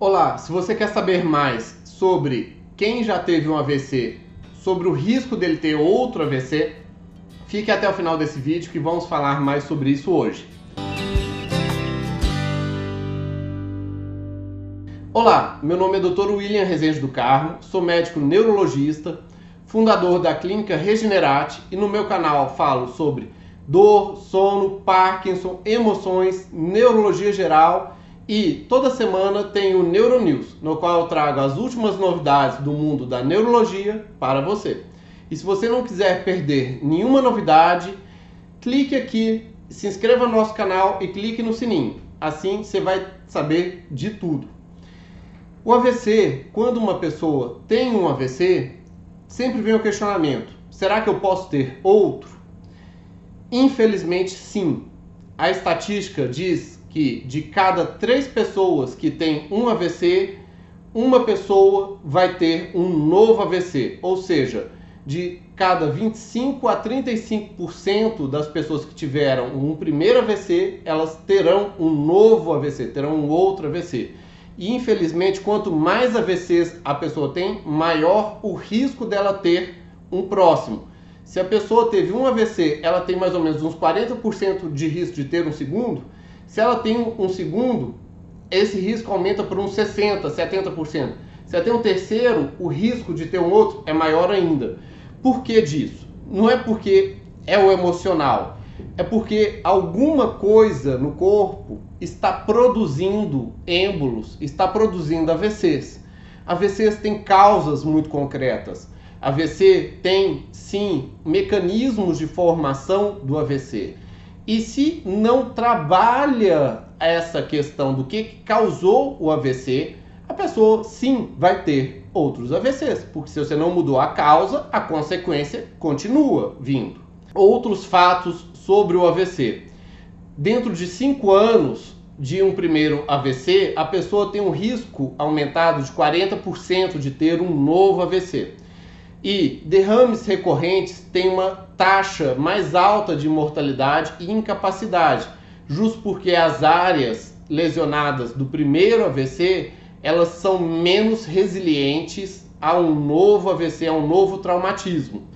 Olá, se você quer saber mais sobre quem já teve um AVC, sobre o risco dele ter outro AVC, fique até o final desse vídeo que vamos falar mais sobre isso hoje. Olá, meu nome é Dr. William Rezende do Carmo, sou médico neurologista, fundador da clínica Regenerate e no meu canal falo sobre dor, sono, Parkinson, emoções, neurologia geral e toda semana tem o Neuronews, no qual eu trago as últimas novidades do mundo da neurologia para você. E se você não quiser perder nenhuma novidade, clique aqui, se inscreva no nosso canal e clique no sininho. Assim você vai saber de tudo. O AVC, quando uma pessoa tem um AVC, sempre vem o questionamento: será que eu posso ter outro? Infelizmente, sim. A estatística diz que de cada três pessoas que têm um AVC, uma pessoa vai ter um novo AVC. Ou seja, de cada 25 a 35% das pessoas que tiveram um primeiro AVC, elas terão um novo AVC, terão um outro AVC. E infelizmente, quanto mais AVCs a pessoa tem, maior o risco dela ter um próximo. Se a pessoa teve um AVC, ela tem mais ou menos uns 40% de risco de ter um segundo. Se ela tem um segundo, esse risco aumenta por uns 60%, 70%. Se ela tem um terceiro, o risco de ter um outro é maior ainda. Por que disso? Não é porque é o emocional, é porque alguma coisa no corpo está produzindo êmbolos, está produzindo AVCs. AVCs têm causas muito concretas. AVC tem, sim, mecanismos de formação do AVC. E se não trabalha essa questão do que causou o AVC, a pessoa sim vai ter outros AVCs, porque se você não mudou a causa, a consequência continua vindo. Outros fatos sobre o AVC. Dentro de 5 anos de um primeiro AVC, a pessoa tem um risco aumentado de 40% de ter um novo AVC. E derrames recorrentes têm uma taxa mais alta de mortalidade e incapacidade, justo porque as áreas lesionadas do primeiro AVC elas são menos resilientes a um novo AVC, a um novo traumatismo.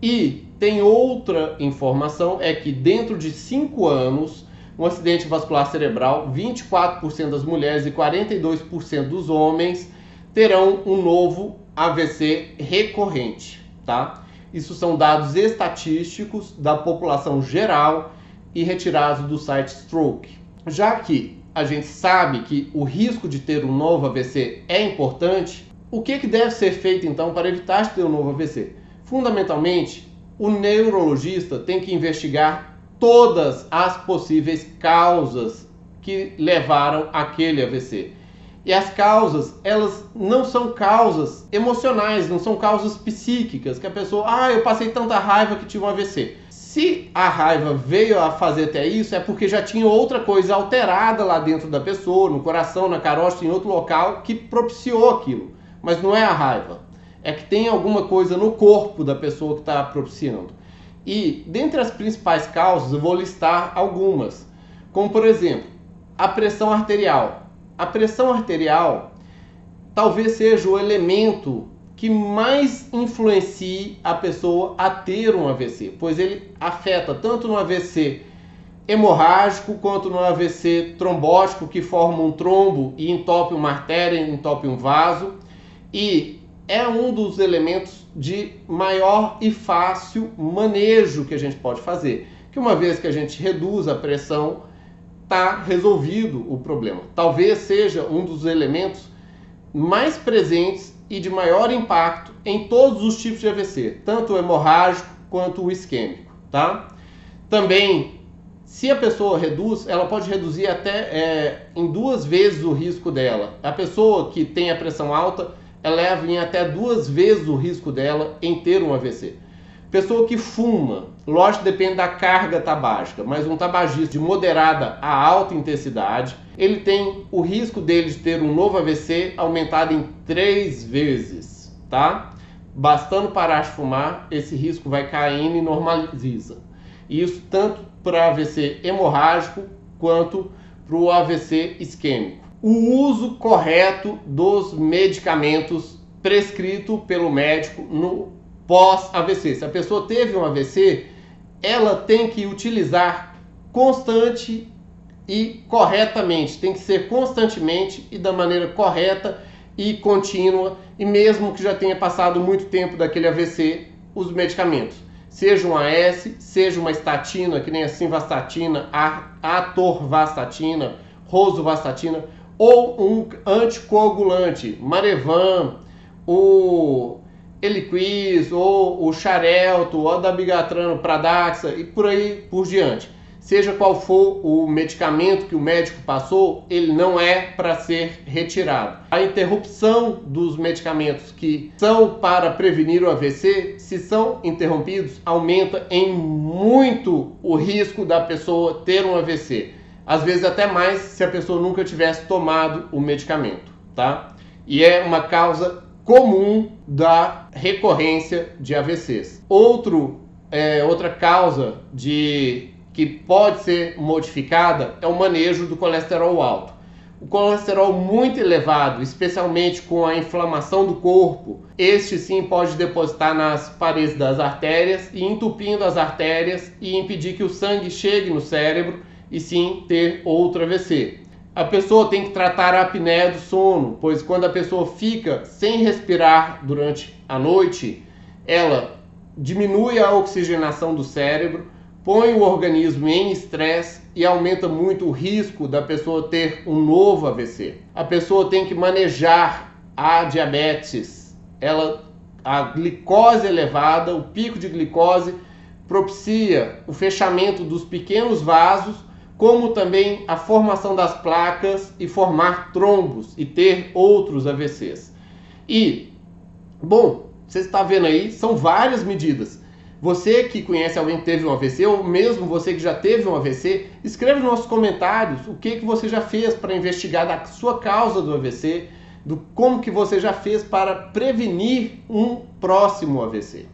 E tem outra informação, é que dentro de 5 anos, um acidente vascular cerebral, 24% das mulheres e 42% dos homens terão um novo AVC recorrente, tá? Isso são dados estatísticos da população geral e retirados do site Stroke. Já que a gente sabe que o risco de ter um novo AVC é importante, o que, que deve ser feito então para evitar ter um novo AVC? Fundamentalmente, o neurologista tem que investigar todas as possíveis causas que levaram aquele AVC. E as causas, elas não são causas emocionais, não são causas psíquicas, que a pessoa, ah, eu passei tanta raiva que tive um AVC. Se a raiva veio a fazer até isso, é porque já tinha outra coisa alterada lá dentro da pessoa, no coração, na carótida, em outro local, que propiciou aquilo. Mas não é a raiva. É que tem alguma coisa no corpo da pessoa que está propiciando. E dentre as principais causas, eu vou listar algumas. Como, por exemplo, a pressão arterial a pressão arterial talvez seja o elemento que mais influencie a pessoa a ter um AVC, pois ele afeta tanto no AVC hemorrágico quanto no AVC trombótico, que forma um trombo e entope uma artéria, entope um vaso, e é um dos elementos de maior e fácil manejo que a gente pode fazer. Que uma vez que a gente reduz a pressão, está resolvido o problema. Talvez seja um dos elementos mais presentes e de maior impacto em todos os tipos de AVC, tanto o hemorrágico quanto o isquêmico, tá? Também, se a pessoa reduz, ela pode reduzir até é, em duas vezes o risco dela. A pessoa que tem a pressão alta, eleva em até duas vezes o risco dela em ter um AVC. Pessoa que fuma, lógico depende da carga tabágica, mas um tabagista de moderada a alta intensidade, ele tem o risco dele de ter um novo AVC aumentado em três vezes, tá? Bastando parar de fumar, esse risco vai caindo e normaliza. Isso tanto para AVC hemorrágico quanto para o AVC isquêmico. o uso correto dos medicamentos prescrito pelo médico no pós-AVC. Se a pessoa teve um AVC, ela tem que utilizar constante e corretamente, tem que ser constantemente e da maneira correta e contínua, e mesmo que já tenha passado muito tempo daquele AVC, os medicamentos. Seja um AS, seja uma estatina, que nem a simvastatina, a atorvastatina, rosuvastatina, ou um anticoagulante, Marevan, o Eliquis, ou o Xarelto, ou Dabigatran, Pradaxa e por aí por diante. Seja qual for o medicamento que o médico passou, ele não é para ser retirado. A interrupção dos medicamentos que são para prevenir o AVC, se são interrompidos, aumenta em muito o risco da pessoa ter um AVC. Às vezes até mais se a pessoa nunca tivesse tomado o medicamento, tá? E é uma causa comum da recorrência de AVCs. Outro, é, outra causa de que pode ser modificada é o manejo do colesterol alto. O colesterol muito elevado, especialmente com a inflamação do corpo, este sim pode depositar nas paredes das artérias e entupindo as artérias e impedir que o sangue chegue no cérebro e sim ter outro AVC. A pessoa tem que tratar a apneia do sono, pois quando a pessoa fica sem respirar durante a noite, ela diminui a oxigenação do cérebro, põe o organismo em estresse e aumenta muito o risco da pessoa ter um novo AVC. A pessoa tem que manejar a diabetes. Ela a glicose elevada, o pico de glicose propicia o fechamento dos pequenos vasos como também a formação das placas e formar trombos e ter outros AVCs. E, bom, você está vendo aí, são várias medidas. Você que conhece alguém que teve um AVC, ou mesmo você que já teve um AVC, escreva nos nossos comentários o que, que você já fez para investigar da sua causa do AVC, do como que você já fez para prevenir um próximo AVC,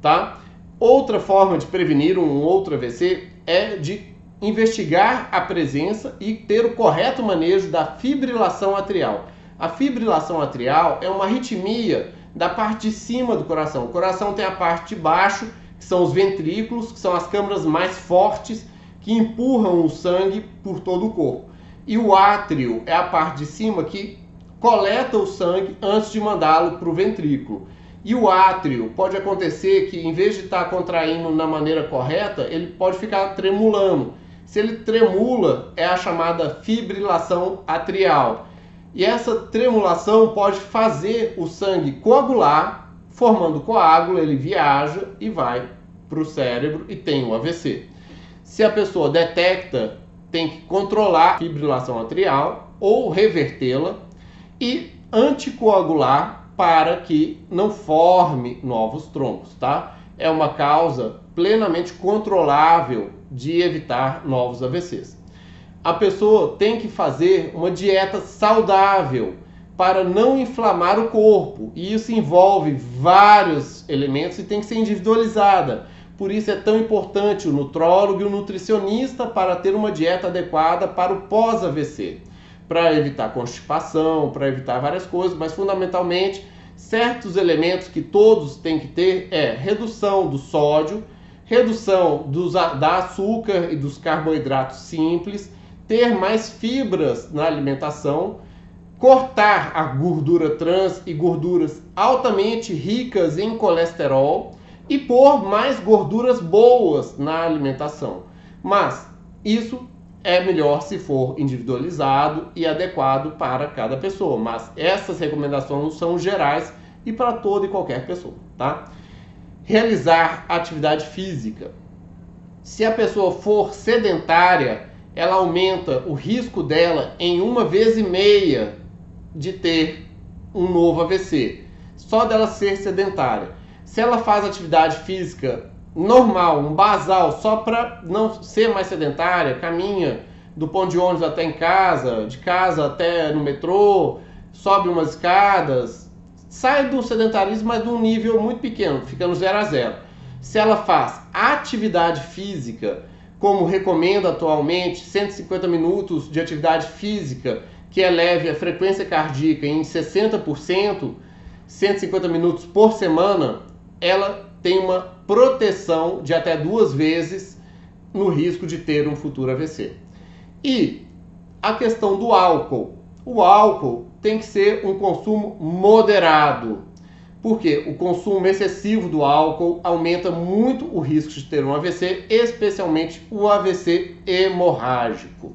tá? Outra forma de prevenir um outro AVC é de investigar a presença e ter o correto manejo da fibrilação atrial. A fibrilação atrial é uma arritmia da parte de cima do coração. O coração tem a parte de baixo, que são os ventrículos, que são as câmaras mais fortes que empurram o sangue por todo o corpo. E o átrio é a parte de cima que coleta o sangue antes de mandá-lo para o ventrículo. E o átrio pode acontecer que, em vez de estar contraindo na maneira correta, ele pode ficar tremulando. Se ele tremula, é a chamada fibrilação atrial. E essa tremulação pode fazer o sangue coagular, formando coágulo, ele viaja e vai para o cérebro e tem o AVC. Se a pessoa detecta, tem que controlar a fibrilação atrial ou revertê-la e anticoagular para que não forme novos trombos, tá? É uma causa plenamente controlável de evitar novos AVCs. A pessoa tem que fazer uma dieta saudável para não inflamar o corpo, e isso envolve vários elementos e tem que ser individualizada. Por isso é tão importante o nutrólogo e o nutricionista para ter uma dieta adequada para o pós-AVC, para evitar constipação, para evitar várias coisas, mas fundamentalmente certos elementos que todos têm que ter é redução do sódio, redução dos, da açúcar e dos carboidratos simples, ter mais fibras na alimentação, cortar a gordura trans e gorduras altamente ricas em colesterol e pôr mais gorduras boas na alimentação. Mas isso é melhor se for individualizado e adequado para cada pessoa. Mas essas recomendações são gerais e para toda e qualquer pessoa, tá? Realizar atividade física. Se a pessoa for sedentária, ela aumenta o risco dela em uma vez e meia de ter um novo AVC, só dela ser sedentária. Se ela faz atividade física normal, um basal, só para não ser mais sedentária, caminha do ponto de ônibus até em casa, de casa até no metrô, sobe umas escadas, sai do sedentarismo, mas de um nível muito pequeno, fica no zero a zero. Se ela faz atividade física, como recomenda atualmente, 150 minutos de atividade física que eleve a frequência cardíaca em 60%, 150 minutos por semana, ela tem uma proteção de até duas vezes no risco de ter um futuro AVC. E a questão do álcool. O álcool tem que ser um consumo moderado. Porque o consumo excessivo do álcool aumenta muito o risco de ter um AVC, especialmente o AVC hemorrágico.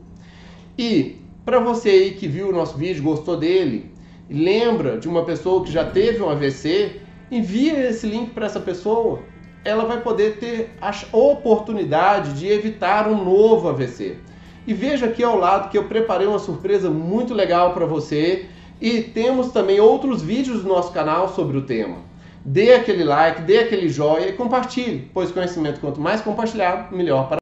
E para você aí que viu o nosso vídeo, gostou dele, lembra de uma pessoa que já teve um AVC, envia esse link para essa pessoa. Ela vai poder ter a oportunidade de evitar um novo AVC. E veja aqui ao lado que eu preparei uma surpresa muito legal para você e temos também outros vídeos do nosso canal sobre o tema. Dê aquele like, dê aquele joinha e compartilhe, pois conhecimento quanto mais compartilhado, melhor para